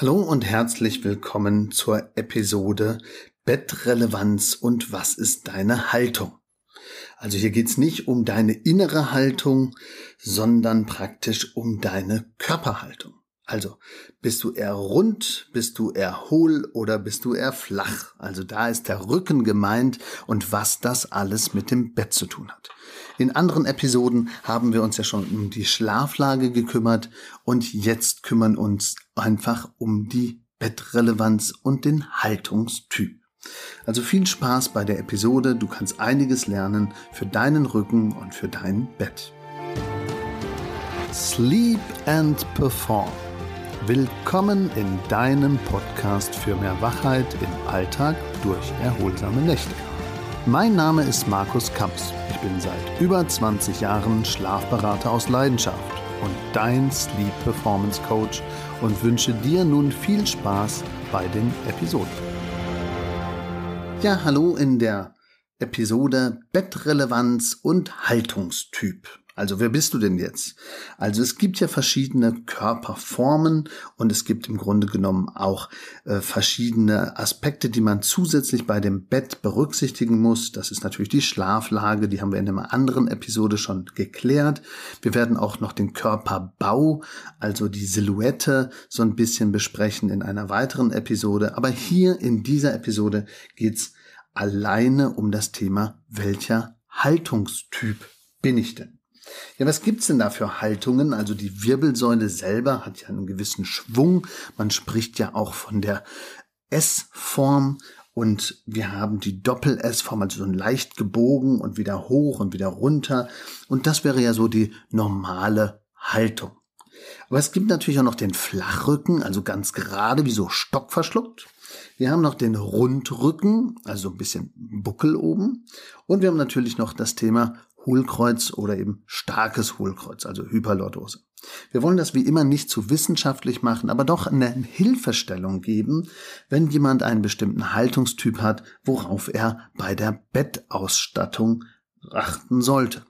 Hallo und herzlich willkommen zur Episode Bettrelevanz und was ist deine Haltung? Also hier geht's nicht um deine innere Haltung, sondern praktisch um deine Körperhaltung. Also bist du eher rund, bist du eher hohl oder bist du eher flach? Also da ist der Rücken gemeint und was das alles mit dem Bett zu tun hat. In anderen Episoden haben wir uns ja schon um die Schlaflage gekümmert und jetzt kümmern uns einfach um die Bettrelevanz und den Haltungstyp. Also viel Spaß bei der Episode, du kannst einiges lernen für deinen Rücken und für dein Bett. Sleep and Perform. Willkommen in deinem Podcast für mehr Wachheit im Alltag durch erholsame Nächte. Mein Name ist Markus Kamps. Ich bin seit über 20 Jahren Schlafberater aus Leidenschaft und dein Sleep Performance Coach und wünsche dir nun viel Spaß bei den Episoden. Ja, hallo in der Episode Bettrelevanz und Haltungstyp. Also wer bist du denn jetzt? Also es gibt ja verschiedene Körperformen und es gibt im Grunde genommen auch äh, verschiedene Aspekte, die man zusätzlich bei dem Bett berücksichtigen muss. Das ist natürlich die Schlaflage, die haben wir in einer anderen Episode schon geklärt. Wir werden auch noch den Körperbau, also die Silhouette so ein bisschen besprechen in einer weiteren Episode. Aber hier in dieser Episode geht's alleine um das Thema, welcher Haltungstyp bin ich denn? Ja, was gibt's denn da für Haltungen? Also die Wirbelsäule selber hat ja einen gewissen Schwung. Man spricht ja auch von der S-Form und wir haben die Doppel-S-Form, also so ein leicht gebogen und wieder hoch und wieder runter. Und das wäre ja so die normale Haltung. Aber es gibt natürlich auch noch den Flachrücken, also ganz gerade, wie so stockverschluckt. Wir haben noch den Rundrücken, also ein bisschen Buckel oben. Und wir haben natürlich noch das Thema Hohlkreuz oder eben starkes Hohlkreuz, also Hyperlordose. Wir wollen das wie immer nicht zu wissenschaftlich machen, aber doch eine Hilfestellung geben, wenn jemand einen bestimmten Haltungstyp hat, worauf er bei der Bettausstattung achten sollte.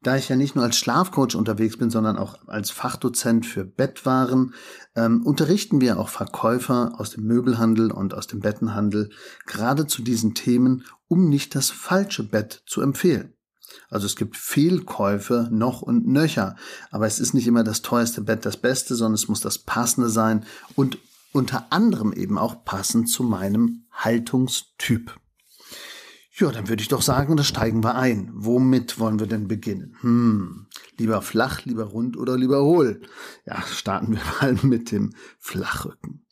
Da ich ja nicht nur als Schlafcoach unterwegs bin, sondern auch als Fachdozent für Bettwaren, ähm, unterrichten wir auch Verkäufer aus dem Möbelhandel und aus dem Bettenhandel gerade zu diesen Themen, um nicht das falsche Bett zu empfehlen. Also es gibt Fehlkäufe noch und nöcher. Aber es ist nicht immer das teuerste Bett das Beste, sondern es muss das passende sein und unter anderem eben auch passend zu meinem Haltungstyp. Ja, dann würde ich doch sagen, da steigen wir ein. Womit wollen wir denn beginnen? Hm, lieber flach, lieber rund oder lieber hohl? Ja, starten wir mal mit dem Flachrücken.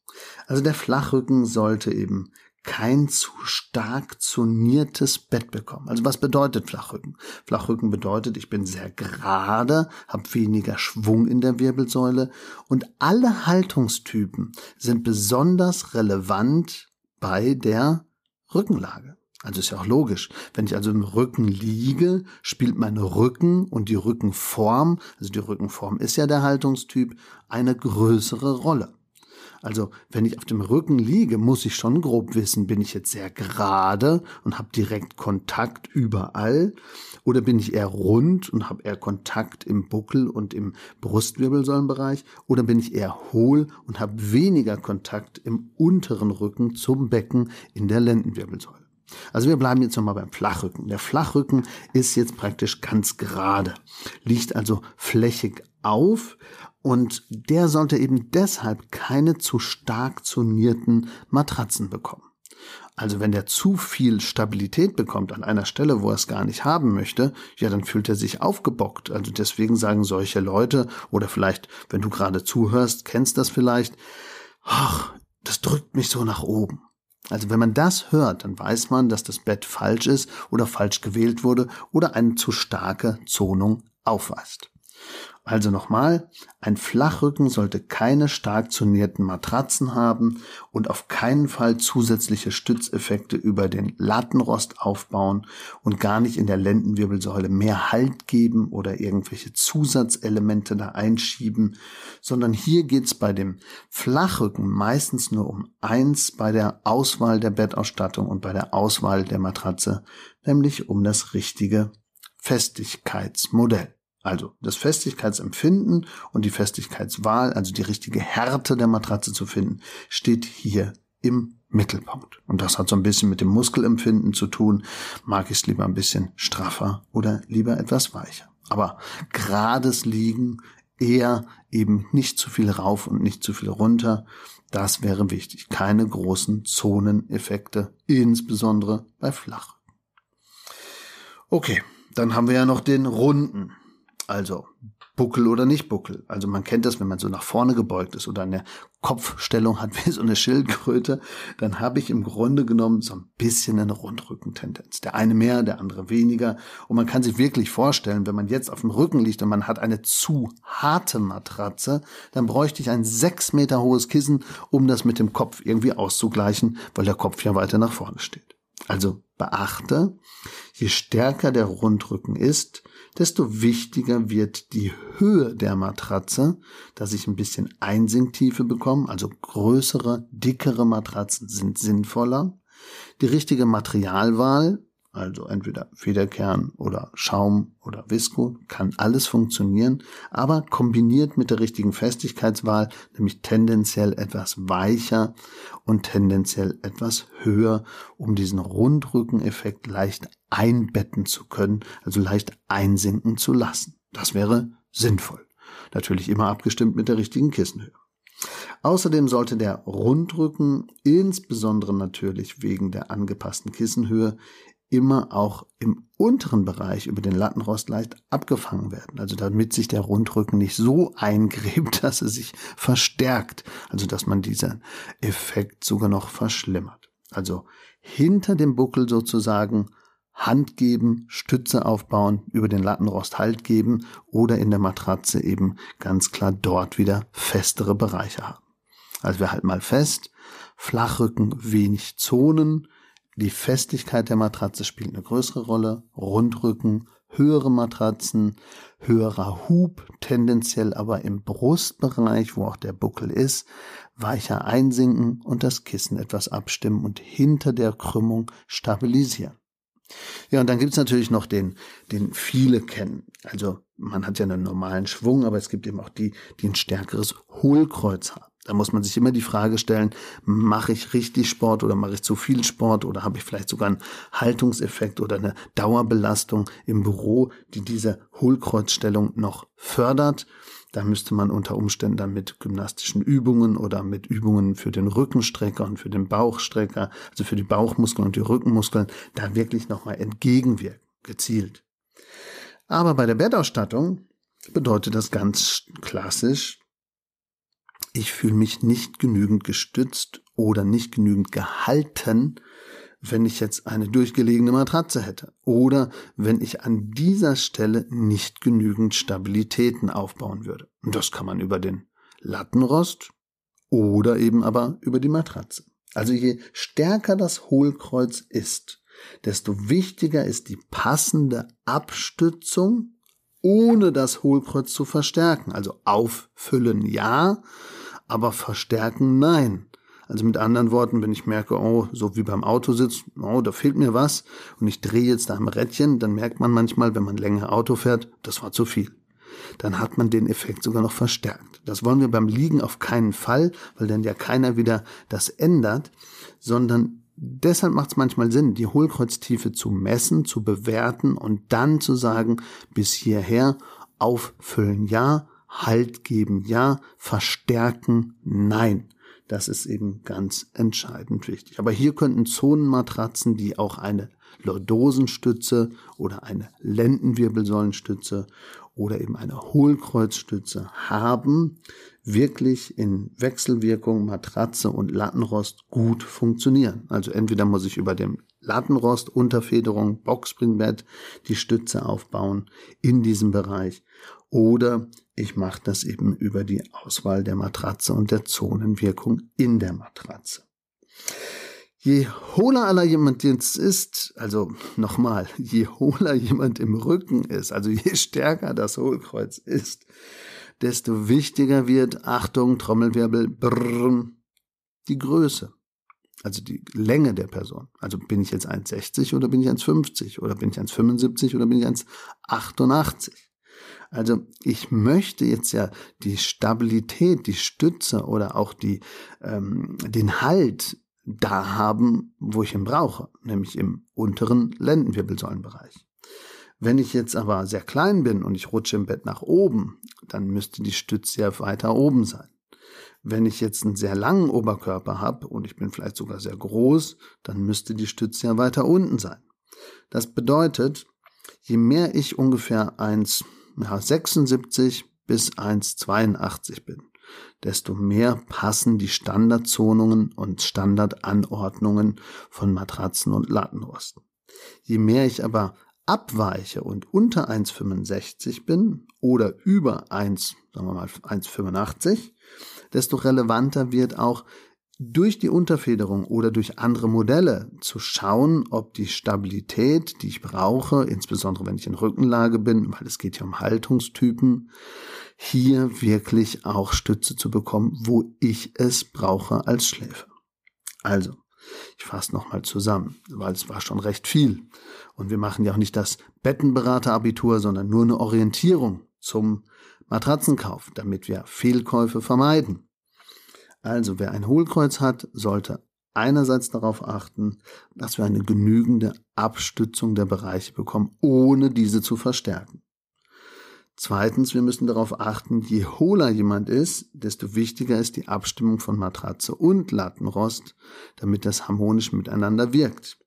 Also der Flachrücken sollte eben kein zu stark zoniertes Bett bekommen. Also was bedeutet Flachrücken? Flachrücken bedeutet, ich bin sehr gerade, habe weniger Schwung in der Wirbelsäule und alle Haltungstypen sind besonders relevant bei der Rückenlage. Also ist ja auch logisch. Wenn ich also im Rücken liege, spielt mein Rücken und die Rückenform, also die Rückenform ist ja der Haltungstyp, eine größere Rolle. Also wenn ich auf dem Rücken liege, muss ich schon grob wissen, bin ich jetzt sehr gerade und habe direkt Kontakt überall oder bin ich eher rund und habe eher Kontakt im Buckel und im Brustwirbelsäulenbereich oder bin ich eher hohl und habe weniger Kontakt im unteren Rücken zum Becken in der Lendenwirbelsäule. Also wir bleiben jetzt nochmal beim Flachrücken. Der Flachrücken ist jetzt praktisch ganz gerade, liegt also flächig auf und der sollte eben deshalb keine zu stark zonierten Matratzen bekommen. Also wenn der zu viel Stabilität bekommt an einer Stelle, wo er es gar nicht haben möchte, ja, dann fühlt er sich aufgebockt. Also deswegen sagen solche Leute, oder vielleicht, wenn du gerade zuhörst, kennst das vielleicht, ach, das drückt mich so nach oben. Also wenn man das hört, dann weiß man, dass das Bett falsch ist oder falsch gewählt wurde oder eine zu starke Zonung aufweist. Also nochmal, ein Flachrücken sollte keine stark zonierten Matratzen haben und auf keinen Fall zusätzliche Stützeffekte über den Lattenrost aufbauen und gar nicht in der Lendenwirbelsäule mehr Halt geben oder irgendwelche Zusatzelemente da einschieben, sondern hier geht's bei dem Flachrücken meistens nur um eins bei der Auswahl der Bettausstattung und bei der Auswahl der Matratze, nämlich um das richtige Festigkeitsmodell. Also das Festigkeitsempfinden und die Festigkeitswahl, also die richtige Härte der Matratze zu finden, steht hier im Mittelpunkt. Und das hat so ein bisschen mit dem Muskelempfinden zu tun. Mag ich es lieber ein bisschen straffer oder lieber etwas weicher. Aber gerades Liegen eher eben nicht zu viel rauf und nicht zu viel runter. Das wäre wichtig. Keine großen Zoneneffekte, insbesondere bei Flach. Okay, dann haben wir ja noch den runden. Also Buckel oder nicht Buckel. Also man kennt das, wenn man so nach vorne gebeugt ist oder eine Kopfstellung hat wie so eine Schildkröte, dann habe ich im Grunde genommen so ein bisschen eine Rundrückentendenz. Der eine mehr, der andere weniger. Und man kann sich wirklich vorstellen, wenn man jetzt auf dem Rücken liegt und man hat eine zu harte Matratze, dann bräuchte ich ein sechs Meter hohes Kissen, um das mit dem Kopf irgendwie auszugleichen, weil der Kopf ja weiter nach vorne steht. Also beachte, je stärker der Rundrücken ist, desto wichtiger wird die Höhe der Matratze, dass ich ein bisschen Einsinktiefe bekomme, also größere, dickere Matratzen sind sinnvoller. Die richtige Materialwahl, also entweder Federkern oder Schaum oder Visco, kann alles funktionieren, aber kombiniert mit der richtigen Festigkeitswahl, nämlich tendenziell etwas weicher und tendenziell etwas höher, um diesen Rundrückeneffekt leicht einbetten zu können, also leicht einsinken zu lassen. Das wäre sinnvoll. Natürlich immer abgestimmt mit der richtigen Kissenhöhe. Außerdem sollte der Rundrücken, insbesondere natürlich wegen der angepassten Kissenhöhe, immer auch im unteren Bereich über den Lattenrost leicht abgefangen werden. Also damit sich der Rundrücken nicht so eingräbt, dass er sich verstärkt. Also dass man diesen Effekt sogar noch verschlimmert. Also hinter dem Buckel sozusagen Hand geben, Stütze aufbauen, über den Lattenrost Halt geben oder in der Matratze eben ganz klar dort wieder festere Bereiche haben. Also wir halten mal fest, Flachrücken wenig Zonen, die Festigkeit der Matratze spielt eine größere Rolle. Rundrücken, höhere Matratzen, höherer Hub, tendenziell aber im Brustbereich, wo auch der Buckel ist, weicher einsinken und das Kissen etwas abstimmen und hinter der Krümmung stabilisieren. Ja, und dann gibt's natürlich noch den, den viele kennen. Also man hat ja einen normalen Schwung, aber es gibt eben auch die, die ein stärkeres Hohlkreuz haben. Da muss man sich immer die Frage stellen, mache ich richtig Sport oder mache ich zu viel Sport oder habe ich vielleicht sogar einen Haltungseffekt oder eine Dauerbelastung im Büro, die diese Hohlkreuzstellung noch fördert. Da müsste man unter Umständen dann mit gymnastischen Übungen oder mit Übungen für den Rückenstrecker und für den Bauchstrecker, also für die Bauchmuskeln und die Rückenmuskeln, da wirklich nochmal entgegenwirken, gezielt. Aber bei der Bettausstattung bedeutet das ganz klassisch, ich fühle mich nicht genügend gestützt oder nicht genügend gehalten, wenn ich jetzt eine durchgelegene Matratze hätte oder wenn ich an dieser Stelle nicht genügend Stabilitäten aufbauen würde. Und das kann man über den Lattenrost oder eben aber über die Matratze. Also je stärker das Hohlkreuz ist, desto wichtiger ist die passende Abstützung, ohne das Hohlkreuz zu verstärken. Also auffüllen ja, aber verstärken nein. Also mit anderen Worten, wenn ich merke, oh, so wie beim Autositz, oh, da fehlt mir was und ich drehe jetzt da am Rädchen, dann merkt man manchmal, wenn man länger Auto fährt, das war zu viel. Dann hat man den Effekt sogar noch verstärkt. Das wollen wir beim Liegen auf keinen Fall, weil dann ja keiner wieder das ändert, sondern deshalb macht es manchmal Sinn, die Hohlkreuztiefe zu messen, zu bewerten und dann zu sagen, bis hierher auffüllen ja, Halt geben ja, verstärken nein. Das ist eben ganz entscheidend wichtig. Aber hier könnten Zonenmatratzen, die auch eine Lordosenstütze oder eine Lendenwirbelsäulenstütze oder eben eine Hohlkreuzstütze haben, wirklich in Wechselwirkung Matratze und Lattenrost gut funktionieren. Also entweder muss ich über dem Lattenrost, Unterfederung, Boxspringbett die Stütze aufbauen in diesem Bereich oder ich mache das eben über die Auswahl der Matratze und der Zonenwirkung in der Matratze. Je hohler aller jemand jetzt ist, also nochmal, je hohler jemand im Rücken ist, also je stärker das Hohlkreuz ist, desto wichtiger wird, Achtung, Trommelwirbel, brrr, die Größe. Also die Länge der Person. Also bin ich jetzt 1,60 oder bin ich 1,50 oder bin ich 1,75 oder bin ich 1,88? Also ich möchte jetzt ja die Stabilität, die Stütze oder auch die, ähm, den Halt da haben, wo ich ihn brauche, nämlich im unteren Lendenwirbelsäulenbereich. Wenn ich jetzt aber sehr klein bin und ich rutsche im Bett nach oben, dann müsste die Stütze ja weiter oben sein. Wenn ich jetzt einen sehr langen Oberkörper habe und ich bin vielleicht sogar sehr groß, dann müsste die Stütze ja weiter unten sein. Das bedeutet, je mehr ich ungefähr 1,76 bis 1,82 bin, desto mehr passen die Standardzonungen und Standardanordnungen von Matratzen und Lattenrosten. Je mehr ich aber abweiche und unter 1,65 bin oder über 1, sagen wir mal 1,85, desto relevanter wird auch durch die Unterfederung oder durch andere Modelle zu schauen, ob die Stabilität, die ich brauche, insbesondere wenn ich in Rückenlage bin, weil es geht ja um Haltungstypen, hier wirklich auch Stütze zu bekommen, wo ich es brauche als Schläfer. Also, ich fasse nochmal zusammen, weil es war schon recht viel. Und wir machen ja auch nicht das Bettenberaterabitur, sondern nur eine Orientierung zum Matratzenkauf, damit wir Fehlkäufe vermeiden. Also wer ein Hohlkreuz hat, sollte einerseits darauf achten, dass wir eine genügende Abstützung der Bereiche bekommen, ohne diese zu verstärken. Zweitens, wir müssen darauf achten, je hohler jemand ist, desto wichtiger ist die Abstimmung von Matratze und Lattenrost, damit das harmonisch miteinander wirkt.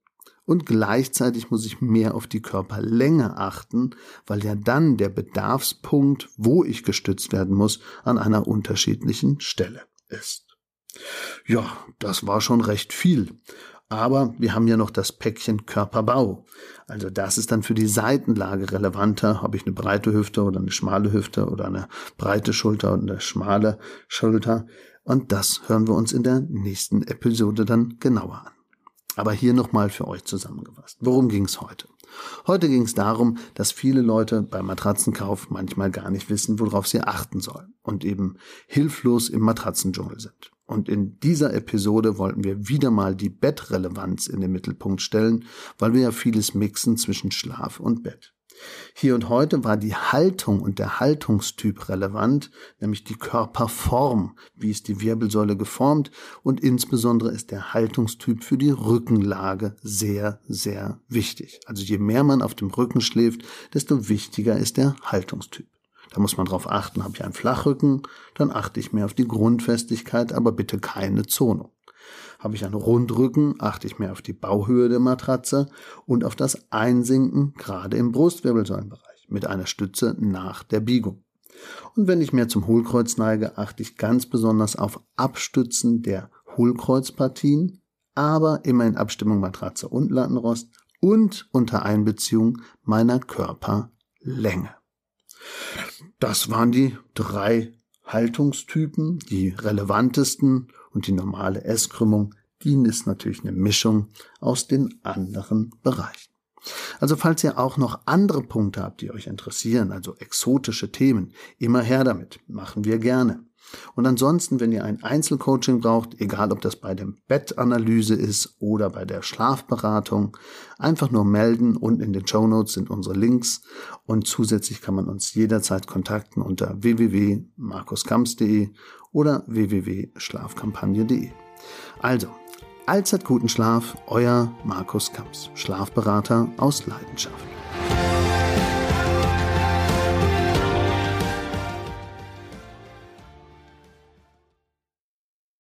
Und gleichzeitig muss ich mehr auf die Körperlänge achten, weil ja dann der Bedarfspunkt, wo ich gestützt werden muss, an einer unterschiedlichen Stelle ist. Ja, das war schon recht viel. Aber wir haben ja noch das Päckchen Körperbau. Also das ist dann für die Seitenlage relevanter. Habe ich eine breite Hüfte oder eine schmale Hüfte oder eine breite Schulter und eine schmale Schulter. Und das hören wir uns in der nächsten Episode dann genauer an. Aber hier nochmal für euch zusammengefasst. Worum ging es heute? Heute ging es darum, dass viele Leute beim Matratzenkauf manchmal gar nicht wissen, worauf sie achten sollen und eben hilflos im Matratzendschungel sind. Und in dieser Episode wollten wir wieder mal die Bettrelevanz in den Mittelpunkt stellen, weil wir ja vieles mixen zwischen Schlaf und Bett. Hier und heute war die Haltung und der Haltungstyp relevant, nämlich die Körperform, wie ist die Wirbelsäule geformt und insbesondere ist der Haltungstyp für die Rückenlage sehr, sehr wichtig. Also je mehr man auf dem Rücken schläft, desto wichtiger ist der Haltungstyp. Da muss man drauf achten, habe ich einen Flachrücken, dann achte ich mehr auf die Grundfestigkeit, aber bitte keine Zonung. Habe ich einen Rundrücken, achte ich mehr auf die Bauhöhe der Matratze und auf das Einsinken gerade im Brustwirbelsäulenbereich mit einer Stütze nach der Biegung. Und wenn ich mehr zum Hohlkreuz neige, achte ich ganz besonders auf Abstützen der Hohlkreuzpartien, aber immer in Abstimmung Matratze und Lattenrost und unter Einbeziehung meiner Körperlänge. Das waren die drei Haltungstypen, die relevantesten und die normale S-Krümmung, die ist natürlich eine Mischung aus den anderen Bereichen. Also falls ihr auch noch andere Punkte habt, die euch interessieren, also exotische Themen, immer her damit, machen wir gerne. Und ansonsten, wenn ihr ein Einzelcoaching braucht, egal ob das bei der Bettanalyse ist oder bei der Schlafberatung, einfach nur melden und in den Show Notes sind unsere Links und zusätzlich kann man uns jederzeit kontakten unter www.markuskamps.de oder www.schlafkampagne.de. Also, allzeit guten Schlaf, euer Markus Kamps, Schlafberater aus Leidenschaft.